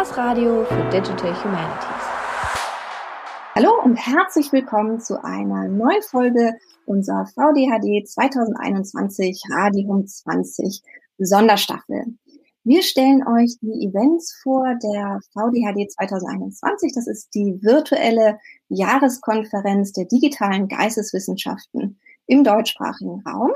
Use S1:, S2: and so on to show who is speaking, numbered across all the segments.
S1: das Radio für Digital Humanities.
S2: Hallo und herzlich willkommen zu einer neuen Folge unserer VDHD 2021 Radium 20 Sonderstaffel. Wir stellen euch die Events vor der VDHD 2021. Das ist die virtuelle Jahreskonferenz der digitalen Geisteswissenschaften im deutschsprachigen Raum.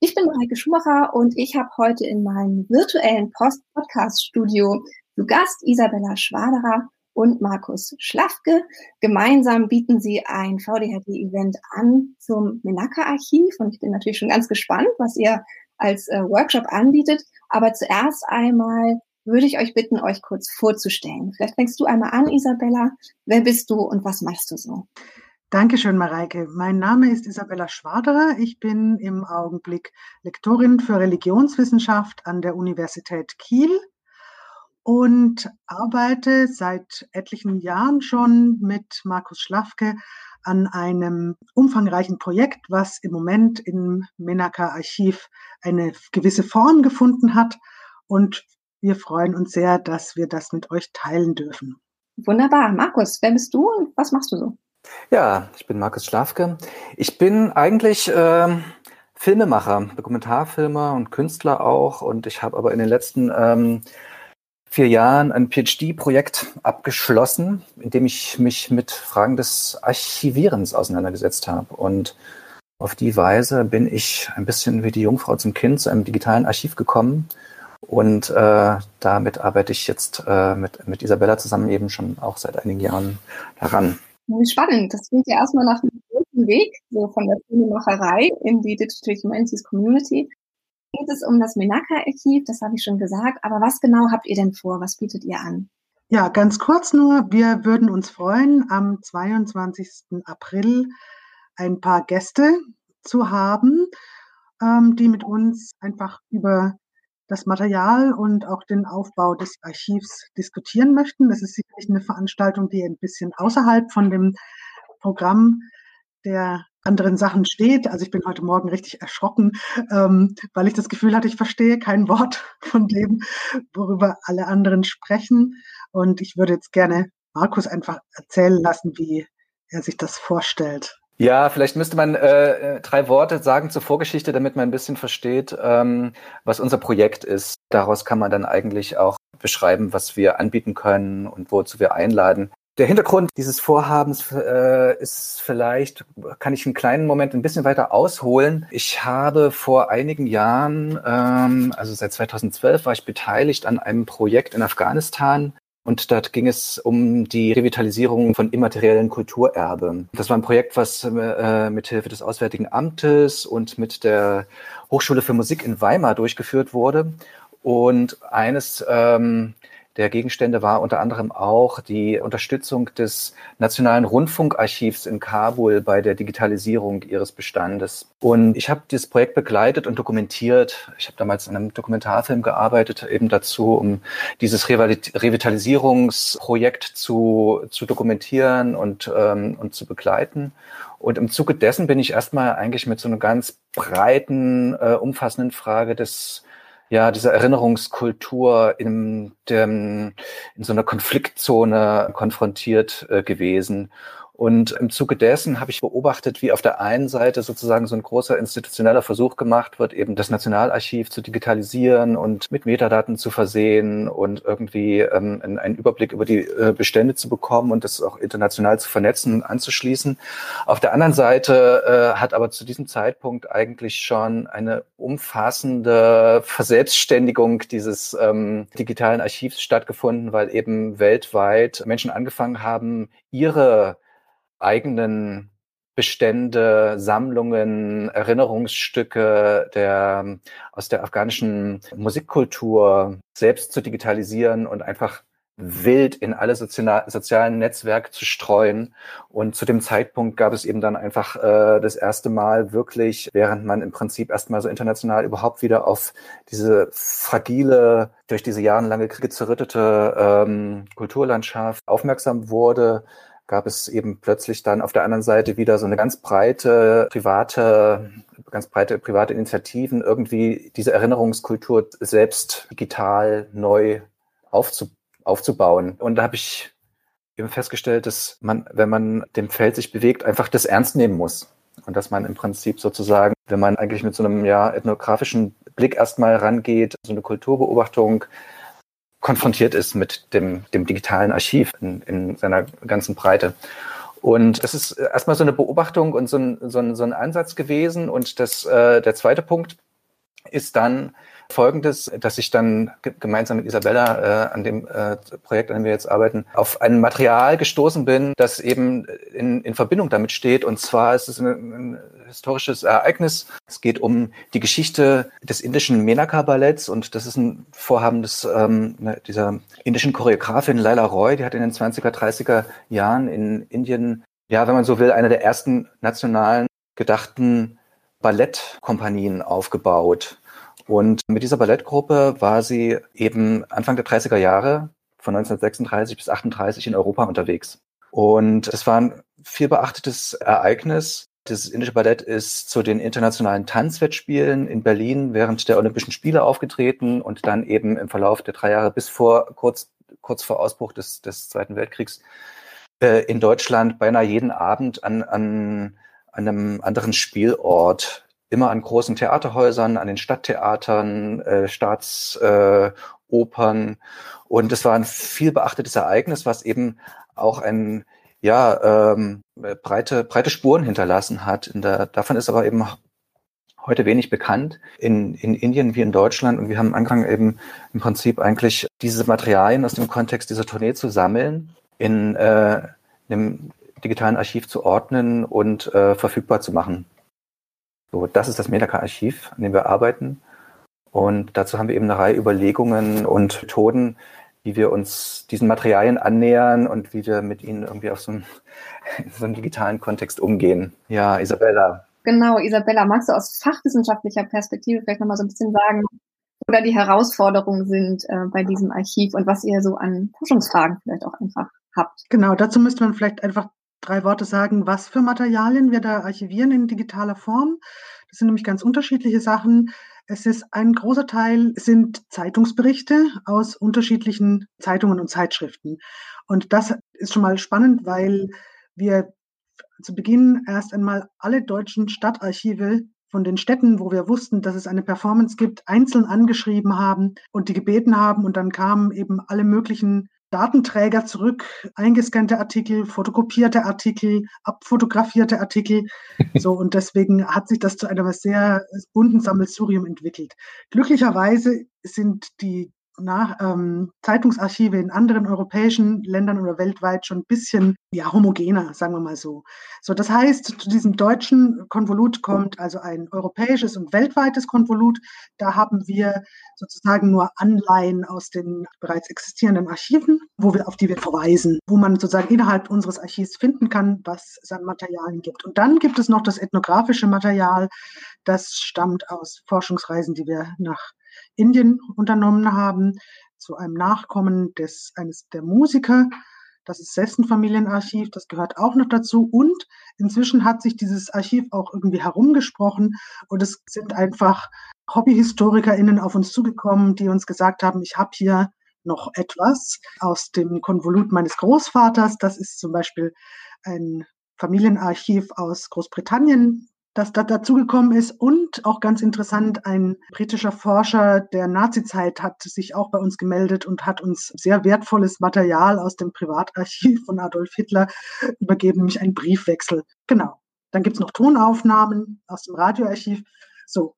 S2: Ich bin Mareike Schumacher und ich habe heute in meinem virtuellen Post-Podcast-Studio zu Gast Isabella Schwaderer und Markus Schlafke. Gemeinsam bieten sie ein VDHD-Event an zum Menaka-Archiv und ich bin natürlich schon ganz gespannt, was ihr als äh, Workshop anbietet. Aber zuerst einmal würde ich euch bitten, euch kurz vorzustellen. Vielleicht fängst du einmal an, Isabella. Wer bist du und was machst du so?
S3: Dankeschön, Mareike. Mein Name ist Isabella Schwaderer. Ich bin im Augenblick Lektorin für Religionswissenschaft an der Universität Kiel und arbeite seit etlichen Jahren schon mit Markus Schlafke an einem umfangreichen Projekt, was im Moment im Menaka Archiv eine gewisse Form gefunden hat. Und wir freuen uns sehr, dass wir das mit euch teilen dürfen.
S2: Wunderbar. Markus, wer bist du und was machst du so?
S4: Ja, ich bin Markus Schlafke. Ich bin eigentlich äh, Filmemacher, Dokumentarfilmer und Künstler auch. Und ich habe aber in den letzten ähm, vier Jahren ein PhD-Projekt abgeschlossen, in dem ich mich mit Fragen des Archivierens auseinandergesetzt habe. Und auf die Weise bin ich ein bisschen wie die Jungfrau zum Kind zu einem digitalen Archiv gekommen. Und äh, damit arbeite ich jetzt äh, mit, mit Isabella zusammen eben schon auch seit einigen Jahren daran.
S2: Spannend. Das klingt ja erstmal nach einem großen Weg, so von der Filmemacherei in die Digital Humanities Community. Geht es um das Menaka-Archiv, das habe ich schon gesagt. Aber was genau habt ihr denn vor? Was bietet ihr an?
S3: Ja, ganz kurz nur. Wir würden uns freuen, am 22. April ein paar Gäste zu haben, ähm, die mit uns einfach über das Material und auch den Aufbau des Archivs diskutieren möchten. Das ist sicherlich eine Veranstaltung, die ein bisschen außerhalb von dem Programm der anderen Sachen steht. Also ich bin heute Morgen richtig erschrocken, ähm, weil ich das Gefühl hatte, ich verstehe kein Wort von dem, worüber alle anderen sprechen. Und ich würde jetzt gerne Markus einfach erzählen lassen, wie er sich das vorstellt.
S4: Ja, vielleicht müsste man äh, drei Worte sagen zur Vorgeschichte, damit man ein bisschen versteht, ähm, was unser Projekt ist. Daraus kann man dann eigentlich auch beschreiben, was wir anbieten können und wozu wir einladen. Der Hintergrund dieses Vorhabens äh, ist vielleicht, kann ich einen kleinen Moment ein bisschen weiter ausholen. Ich habe vor einigen Jahren, ähm, also seit 2012, war ich beteiligt an einem Projekt in Afghanistan, und dort ging es um die Revitalisierung von immateriellen Kulturerbe. Das war ein Projekt, was äh, mit Hilfe des Auswärtigen Amtes und mit der Hochschule für Musik in Weimar durchgeführt wurde. Und eines ähm, der Gegenstände war unter anderem auch die Unterstützung des Nationalen Rundfunkarchivs in Kabul bei der Digitalisierung ihres Bestandes. Und ich habe dieses Projekt begleitet und dokumentiert. Ich habe damals an einem Dokumentarfilm gearbeitet, eben dazu, um dieses Revitalisierungsprojekt zu, zu dokumentieren und, ähm, und zu begleiten. Und im Zuge dessen bin ich erstmal eigentlich mit so einer ganz breiten, äh, umfassenden Frage des ja, diese Erinnerungskultur in, dem, in so einer Konfliktzone konfrontiert äh, gewesen. Und im Zuge dessen habe ich beobachtet, wie auf der einen Seite sozusagen so ein großer institutioneller Versuch gemacht wird, eben das Nationalarchiv zu digitalisieren und mit Metadaten zu versehen und irgendwie ähm, einen Überblick über die äh, Bestände zu bekommen und das auch international zu vernetzen und anzuschließen. Auf der anderen Seite äh, hat aber zu diesem Zeitpunkt eigentlich schon eine umfassende Verselbstständigung dieses ähm, digitalen Archivs stattgefunden, weil eben weltweit Menschen angefangen haben, ihre eigenen Bestände, Sammlungen, Erinnerungsstücke der, aus der afghanischen Musikkultur selbst zu digitalisieren und einfach wild in alle sozialen Netzwerke zu streuen. Und zu dem Zeitpunkt gab es eben dann einfach äh, das erste Mal wirklich, während man im Prinzip erstmal so international überhaupt wieder auf diese fragile, durch diese jahrelange Kriege zerrüttete ähm, Kulturlandschaft aufmerksam wurde, gab es eben plötzlich dann auf der anderen Seite wieder so eine ganz breite private, ganz breite private Initiativen, irgendwie diese Erinnerungskultur selbst digital neu aufzubauen aufzubauen. Und da habe ich eben festgestellt, dass man, wenn man dem Feld sich bewegt, einfach das ernst nehmen muss. Und dass man im Prinzip sozusagen, wenn man eigentlich mit so einem ja ethnografischen Blick erstmal rangeht, so eine Kulturbeobachtung konfrontiert ist mit dem, dem digitalen Archiv in, in seiner ganzen Breite. Und das ist erstmal so eine Beobachtung und so ein, so ein, so ein Ansatz gewesen. Und das, äh, der zweite Punkt ist dann, Folgendes, dass ich dann gemeinsam mit Isabella äh, an dem äh, Projekt, an dem wir jetzt arbeiten, auf ein Material gestoßen bin, das eben in, in Verbindung damit steht. Und zwar ist es ein, ein historisches Ereignis. Es geht um die Geschichte des indischen Menaka-Balletts und das ist ein Vorhaben des, ähm, ne, dieser indischen Choreografin Laila Roy, die hat in den 20er, 30er Jahren in Indien, ja, wenn man so will, eine der ersten nationalen gedachten Ballettkompanien aufgebaut. Und mit dieser Ballettgruppe war sie eben Anfang der 30er Jahre von 1936 bis 38 in Europa unterwegs. Und es war ein viel beachtetes Ereignis. Das indische Ballett ist zu den internationalen Tanzwettspielen in Berlin während der Olympischen Spiele aufgetreten und dann eben im Verlauf der drei Jahre bis vor kurz, kurz vor Ausbruch des, des Zweiten Weltkriegs äh, in Deutschland beinahe jeden Abend an, an, an einem anderen Spielort immer an großen Theaterhäusern, an den Stadttheatern, äh, Staatsopern. Äh, und es war ein viel beachtetes Ereignis, was eben auch ein ja, ähm, breite, breite Spuren hinterlassen hat. Der, davon ist aber eben heute wenig bekannt in, in Indien wie in Deutschland. Und wir haben angefangen eben im Prinzip eigentlich diese Materialien aus dem Kontext dieser Tournee zu sammeln, in äh, einem digitalen Archiv zu ordnen und äh, verfügbar zu machen. So, das ist das Medaka-Archiv, an dem wir arbeiten. Und dazu haben wir eben eine Reihe Überlegungen und Methoden, wie wir uns diesen Materialien annähern und wie wir mit ihnen irgendwie auf so einem, so einem digitalen Kontext umgehen. Ja, Isabella.
S2: Genau, Isabella, magst du aus fachwissenschaftlicher Perspektive vielleicht nochmal so ein bisschen sagen, oder die Herausforderungen sind äh, bei diesem Archiv und was ihr so an Forschungsfragen vielleicht auch einfach habt?
S3: Genau, dazu müsste man vielleicht einfach drei Worte sagen, was für Materialien wir da archivieren in digitaler Form. Das sind nämlich ganz unterschiedliche Sachen. Es ist ein großer Teil sind Zeitungsberichte aus unterschiedlichen Zeitungen und Zeitschriften. Und das ist schon mal spannend, weil wir zu Beginn erst einmal alle deutschen Stadtarchive von den Städten, wo wir wussten, dass es eine Performance gibt, einzeln angeschrieben haben und die gebeten haben. Und dann kamen eben alle möglichen Datenträger zurück, eingescannte Artikel, fotokopierte Artikel, abfotografierte Artikel. So, und deswegen hat sich das zu einem sehr bunten Sammelsurium entwickelt. Glücklicherweise sind die nach, ähm, Zeitungsarchive in anderen europäischen Ländern oder weltweit schon ein bisschen ja, homogener, sagen wir mal so. So, das heißt, zu diesem deutschen Konvolut kommt also ein europäisches und weltweites Konvolut. Da haben wir sozusagen nur Anleihen aus den bereits existierenden Archiven, wo wir, auf die wir verweisen, wo man sozusagen innerhalb unseres Archivs finden kann, was es an Materialien gibt. Und dann gibt es noch das ethnografische Material, das stammt aus Forschungsreisen, die wir nach Indien unternommen haben, zu einem Nachkommen des, eines der Musiker. Das ist Sessen-Familienarchiv, das gehört auch noch dazu. Und inzwischen hat sich dieses Archiv auch irgendwie herumgesprochen und es sind einfach HobbyhistorikerInnen auf uns zugekommen, die uns gesagt haben, ich habe hier noch etwas aus dem Konvolut meines Großvaters. Das ist zum Beispiel ein Familienarchiv aus Großbritannien, das da dazugekommen ist. Und auch ganz interessant, ein britischer Forscher der Nazizeit hat sich auch bei uns gemeldet und hat uns sehr wertvolles Material aus dem Privatarchiv von Adolf Hitler übergeben, nämlich einen Briefwechsel. Genau. Dann gibt's noch Tonaufnahmen aus dem Radioarchiv. So,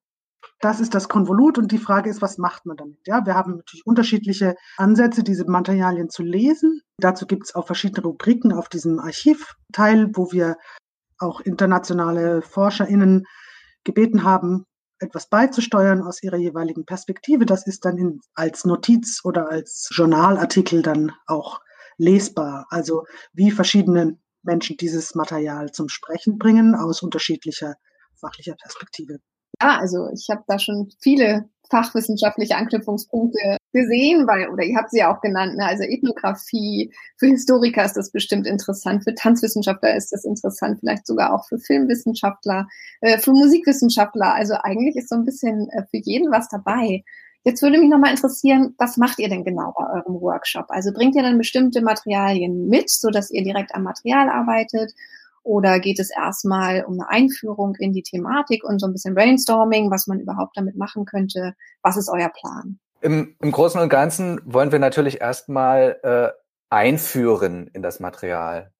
S3: das ist das Konvolut und die Frage ist, was macht man damit? Ja, wir haben natürlich unterschiedliche Ansätze, diese Materialien zu lesen. Dazu gibt es auch verschiedene Rubriken auf diesem Archivteil, wo wir auch internationale ForscherInnen gebeten haben, etwas beizusteuern aus ihrer jeweiligen Perspektive. Das ist dann in, als Notiz oder als Journalartikel dann auch lesbar. Also wie verschiedene Menschen dieses Material zum Sprechen bringen aus unterschiedlicher fachlicher Perspektive.
S2: Ja, also ich habe da schon viele fachwissenschaftliche Anknüpfungspunkte gesehen, weil, oder ihr habt sie ja auch genannt, ne? also Ethnographie, für Historiker ist das bestimmt interessant, für Tanzwissenschaftler ist das interessant, vielleicht sogar auch für Filmwissenschaftler, äh, für Musikwissenschaftler. Also eigentlich ist so ein bisschen äh, für jeden was dabei. Jetzt würde mich nochmal interessieren, was macht ihr denn genau bei eurem Workshop? Also bringt ihr dann bestimmte Materialien mit, so dass ihr direkt am Material arbeitet? Oder geht es erstmal um eine Einführung in die Thematik und so ein bisschen Brainstorming, was man überhaupt damit machen könnte? Was ist euer Plan?
S4: Im, im Großen und Ganzen wollen wir natürlich erstmal äh, einführen in das Material.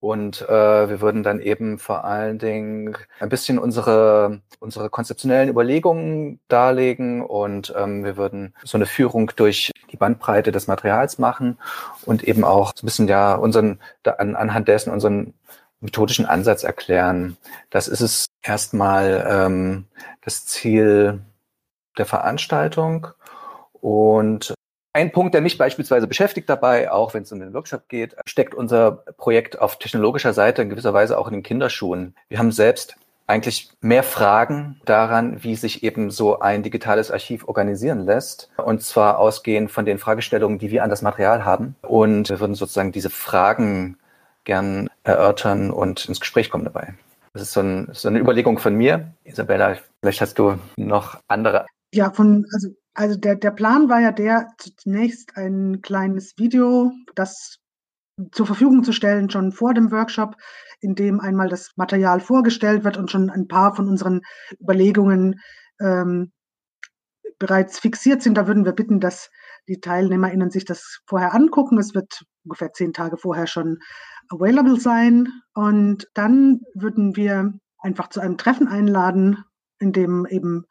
S4: Und äh, wir würden dann eben vor allen Dingen ein bisschen unsere, unsere konzeptionellen Überlegungen darlegen und ähm, wir würden so eine Führung durch die Bandbreite des Materials machen und eben auch so ein bisschen ja unseren, an, anhand dessen unseren methodischen Ansatz erklären. Das ist es erstmal ähm, das Ziel der Veranstaltung. Und ein Punkt, der mich beispielsweise beschäftigt dabei, auch wenn es um den Workshop geht, steckt unser Projekt auf technologischer Seite in gewisser Weise auch in den Kinderschuhen. Wir haben selbst eigentlich mehr Fragen daran, wie sich eben so ein digitales Archiv organisieren lässt. Und zwar ausgehend von den Fragestellungen, die wir an das Material haben. Und wir würden sozusagen diese Fragen gern erörtern und ins Gespräch kommen dabei. Das ist so, ein, so eine Überlegung von mir. Isabella, vielleicht hast du noch andere.
S3: Ja, von, also also der, der Plan war ja der, zunächst ein kleines Video, das zur Verfügung zu stellen, schon vor dem Workshop, in dem einmal das Material vorgestellt wird und schon ein paar von unseren Überlegungen ähm, bereits fixiert sind. Da würden wir bitten, dass die TeilnehmerInnen sich das vorher angucken. Es wird ungefähr zehn Tage vorher schon available sein. Und dann würden wir einfach zu einem Treffen einladen, in dem eben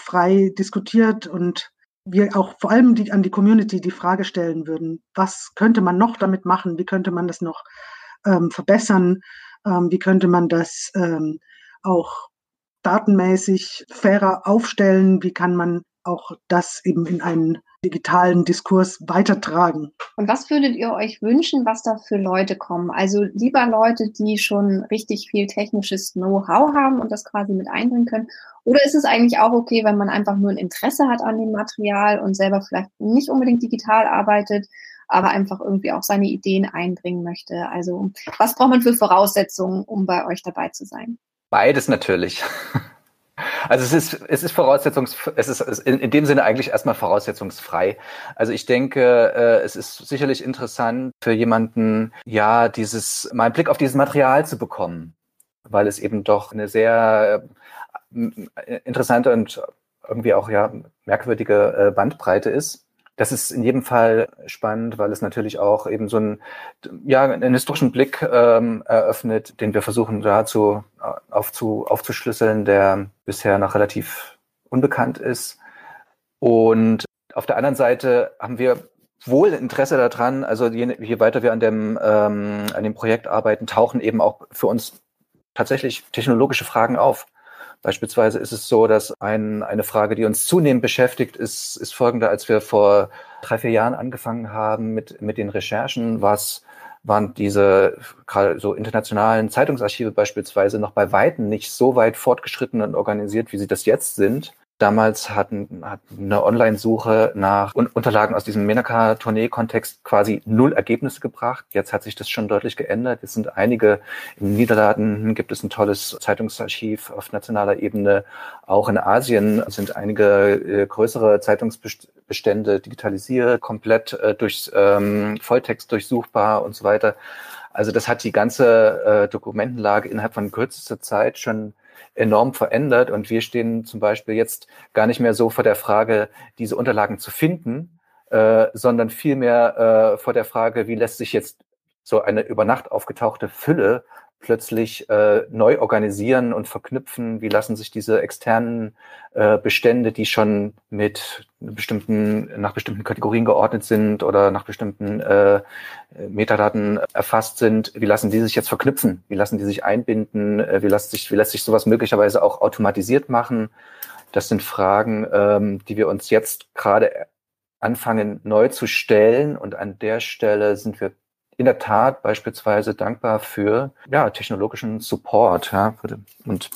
S3: frei diskutiert und wir auch vor allem die, an die Community die Frage stellen würden, was könnte man noch damit machen, wie könnte man das noch ähm, verbessern, ähm, wie könnte man das ähm, auch datenmäßig fairer aufstellen, wie kann man auch das eben in einen digitalen Diskurs weitertragen.
S2: Und was würdet ihr euch wünschen, was da für Leute kommen? Also lieber Leute, die schon richtig viel technisches Know-how haben und das quasi mit einbringen können? Oder ist es eigentlich auch okay, wenn man einfach nur ein Interesse hat an dem Material und selber vielleicht nicht unbedingt digital arbeitet, aber einfach irgendwie auch seine Ideen einbringen möchte? Also was braucht man für Voraussetzungen, um bei euch dabei zu sein?
S4: Beides natürlich. Also es ist, es ist Voraussetzungs, es ist in, in dem Sinne eigentlich erstmal voraussetzungsfrei. Also ich denke, äh, es ist sicherlich interessant für jemanden, ja, dieses, mal einen Blick auf dieses Material zu bekommen, weil es eben doch eine sehr äh, interessante und irgendwie auch ja merkwürdige äh, Bandbreite ist. Das ist in jedem Fall spannend, weil es natürlich auch eben so einen, ja, einen historischen Blick ähm, eröffnet, den wir versuchen dazu äh, aufzu, aufzuschlüsseln, der bisher noch relativ unbekannt ist. Und auf der anderen Seite haben wir wohl Interesse daran, also je, je weiter wir an dem, ähm, an dem Projekt arbeiten, tauchen eben auch für uns tatsächlich technologische Fragen auf. Beispielsweise ist es so, dass ein, eine Frage, die uns zunehmend beschäftigt, ist, ist folgende. Als wir vor drei, vier Jahren angefangen haben mit, mit den Recherchen, was waren diese gerade so internationalen Zeitungsarchive beispielsweise noch bei Weitem nicht so weit fortgeschritten und organisiert, wie sie das jetzt sind. Damals hatten, hat eine Online-Suche nach Unterlagen aus diesem Menaka-Tournee-Kontext quasi null Ergebnisse gebracht. Jetzt hat sich das schon deutlich geändert. Jetzt sind einige in Niederlanden gibt es ein tolles Zeitungsarchiv auf nationaler Ebene. Auch in Asien sind einige äh, größere Zeitungsbestände digitalisiert, komplett äh, durch ähm, Volltext durchsuchbar und so weiter. Also das hat die ganze äh, Dokumentenlage innerhalb von kürzester Zeit schon enorm verändert. Und wir stehen zum Beispiel jetzt gar nicht mehr so vor der Frage, diese Unterlagen zu finden, äh, sondern vielmehr äh, vor der Frage, wie lässt sich jetzt so eine über Nacht aufgetauchte Fülle plötzlich äh, neu organisieren und verknüpfen? Wie lassen sich diese externen äh, Bestände, die schon mit bestimmten, nach bestimmten Kategorien geordnet sind oder nach bestimmten äh, Metadaten erfasst sind, wie lassen die sich jetzt verknüpfen? Wie lassen die sich einbinden? Äh, wie lässt sich, wie lässt sich sowas möglicherweise auch automatisiert machen? Das sind Fragen, ähm, die wir uns jetzt gerade anfangen neu zu stellen. Und an der Stelle sind wir in der Tat beispielsweise dankbar für ja, technologischen Support. Ja, und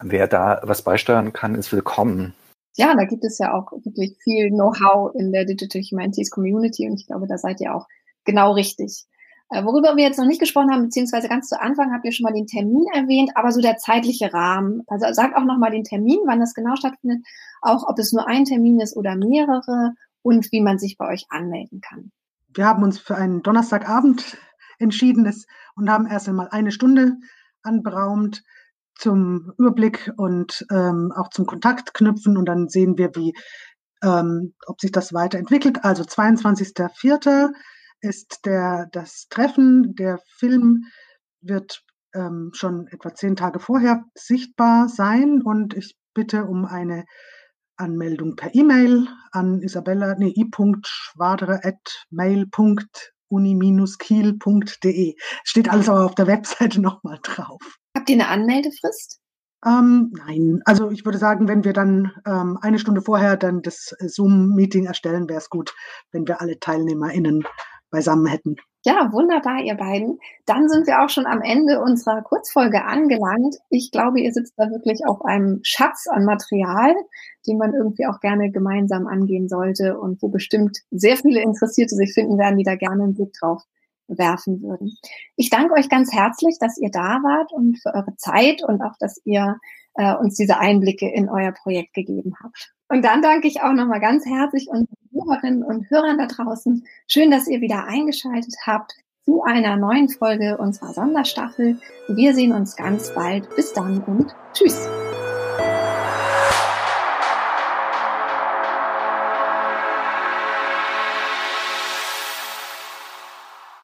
S4: wer da was beisteuern kann, ist willkommen.
S2: Ja, da gibt es ja auch wirklich viel Know-how in der Digital Humanities Community und ich glaube, da seid ihr auch genau richtig. Äh, worüber wir jetzt noch nicht gesprochen haben, beziehungsweise ganz zu Anfang habt ihr schon mal den Termin erwähnt, aber so der zeitliche Rahmen. Also sagt auch nochmal den Termin, wann das genau stattfindet, auch ob es nur ein Termin ist oder mehrere und wie man sich bei euch anmelden kann.
S3: Wir haben uns für einen Donnerstagabend entschieden und haben erst einmal eine Stunde anberaumt zum Überblick und ähm, auch zum Kontakt knüpfen und dann sehen wir, wie ähm, ob sich das weiterentwickelt. Also 22.04 ist der, das Treffen. Der Film wird ähm, schon etwa zehn Tage vorher sichtbar sein und ich bitte um eine Anmeldung per E-Mail an Isabella, nee, i.schwadere.mail.uni-kiel.de. Steht alles aber auf der Webseite nochmal drauf.
S2: Habt ihr eine Anmeldefrist?
S3: Ähm, nein, also ich würde sagen, wenn wir dann ähm, eine Stunde vorher dann das Zoom-Meeting erstellen, wäre es gut, wenn wir alle TeilnehmerInnen beisammen hätten.
S2: Ja, wunderbar, ihr beiden. Dann sind wir auch schon am Ende unserer Kurzfolge angelangt. Ich glaube, ihr sitzt da wirklich auf einem Schatz an Material, den man irgendwie auch gerne gemeinsam angehen sollte und wo bestimmt sehr viele Interessierte sich finden werden, die da gerne einen Blick drauf werfen würden. Ich danke euch ganz herzlich, dass ihr da wart und für eure Zeit und auch, dass ihr äh, uns diese Einblicke in euer Projekt gegeben habt. Und dann danke ich auch nochmal ganz herzlich unseren Hörerinnen und Hörern da draußen. Schön, dass ihr wieder eingeschaltet habt zu einer neuen Folge unserer Sonderstaffel. Wir sehen uns ganz bald. Bis dann und tschüss.